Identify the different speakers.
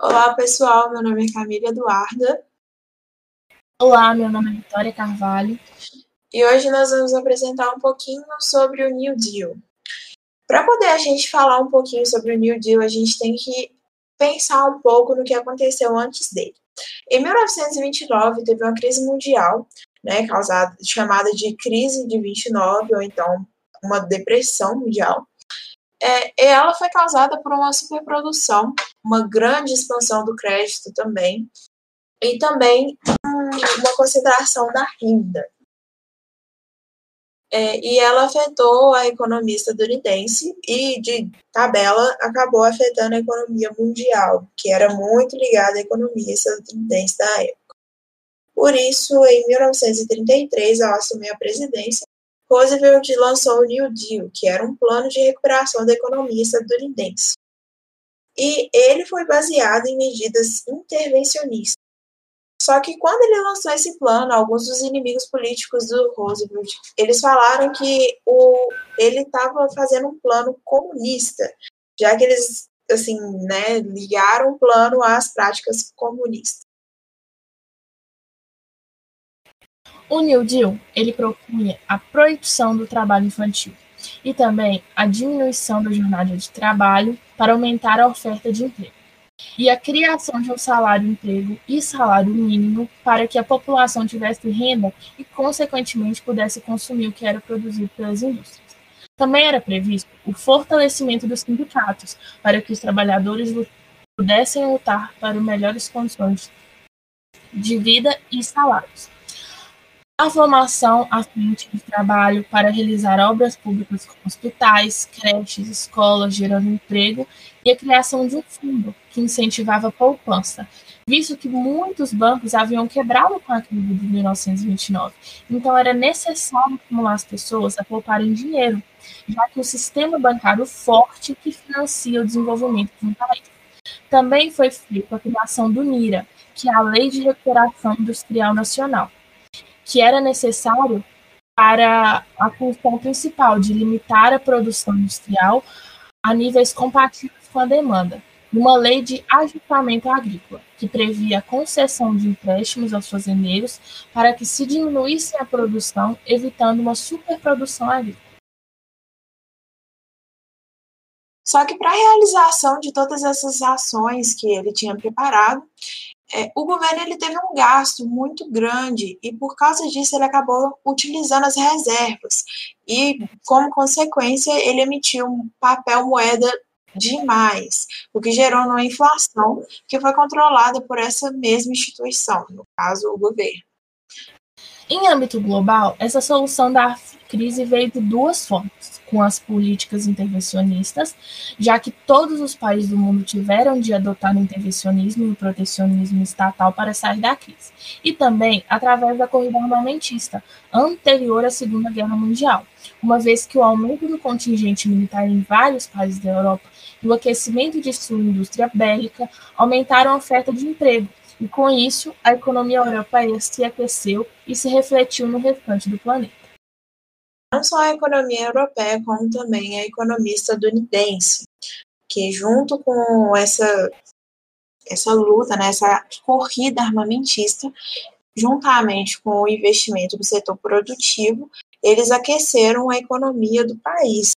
Speaker 1: Olá, pessoal. Meu nome é Camila Eduarda.
Speaker 2: Olá, meu nome é Vitória Carvalho.
Speaker 1: E hoje nós vamos apresentar um pouquinho sobre o New Deal. Para poder a gente falar um pouquinho sobre o New Deal, a gente tem que pensar um pouco no que aconteceu antes dele. Em 1929, teve uma crise mundial, né, causada, chamada de crise de 29, ou então uma depressão mundial. É, ela foi causada por uma superprodução, uma grande expansão do crédito também, e também uma concentração da renda. É, e ela afetou a economia estadunidense e, de tabela, acabou afetando a economia mundial, que era muito ligada à economia estadunidense da época. Por isso, em 1933, ao assumir a presidência, Roosevelt lançou o New Deal, que era um plano de recuperação da economia estadunidense. E ele foi baseado em medidas intervencionistas só que quando ele lançou esse plano, alguns dos inimigos políticos do Roosevelt, eles falaram que o, ele estava fazendo um plano comunista, já que eles, assim, né, ligaram o plano às práticas comunistas.
Speaker 2: O New Deal, ele propunha a proibição do trabalho infantil e também a diminuição da jornada de trabalho para aumentar a oferta de emprego e a criação de um salário-emprego e salário mínimo para que a população tivesse renda e, consequentemente, pudesse consumir o que era produzido pelas indústrias. Também era previsto o fortalecimento dos sindicatos para que os trabalhadores pudessem lutar para melhores condições de vida e salários a formação à frente de trabalho para realizar obras públicas como hospitais, creches, escolas, gerando emprego, e a criação de um fundo que incentivava a poupança, visto que muitos bancos haviam quebrado com a crise de 1929. Então, era necessário estimular as pessoas a pouparem dinheiro, já que o sistema bancário forte que financia o desenvolvimento de um país. Também foi feita a criação do NIRA, que é a Lei de Recuperação Industrial Nacional que era necessário para a função principal de limitar a produção industrial a níveis compatíveis com a demanda, uma lei de ajustamento agrícola, que previa a concessão de empréstimos aos fazendeiros para que se diminuísse a produção, evitando uma superprodução agrícola.
Speaker 1: Só que para a realização de todas essas ações que ele tinha preparado, é, o governo ele teve um gasto muito grande e por causa disso ele acabou utilizando as reservas e como consequência ele emitiu um papel moeda demais, o que gerou uma inflação que foi controlada por essa mesma instituição, no caso o governo.
Speaker 2: Em âmbito global, essa solução da crise veio de duas formas, com as políticas intervencionistas, já que todos os países do mundo tiveram de adotar o intervencionismo e o protecionismo estatal para sair da crise, e também através da corrida armamentista, anterior à Segunda Guerra Mundial, uma vez que o aumento do contingente militar em vários países da Europa e o aquecimento de sua indústria bélica aumentaram a oferta de emprego, e com isso a economia europeia se aqueceu e se refletiu no restante do planeta.
Speaker 1: Não só a economia europeia, como também a economia estadunidense, que junto com essa, essa luta, né, essa corrida armamentista, juntamente com o investimento do setor produtivo, eles aqueceram a economia do país,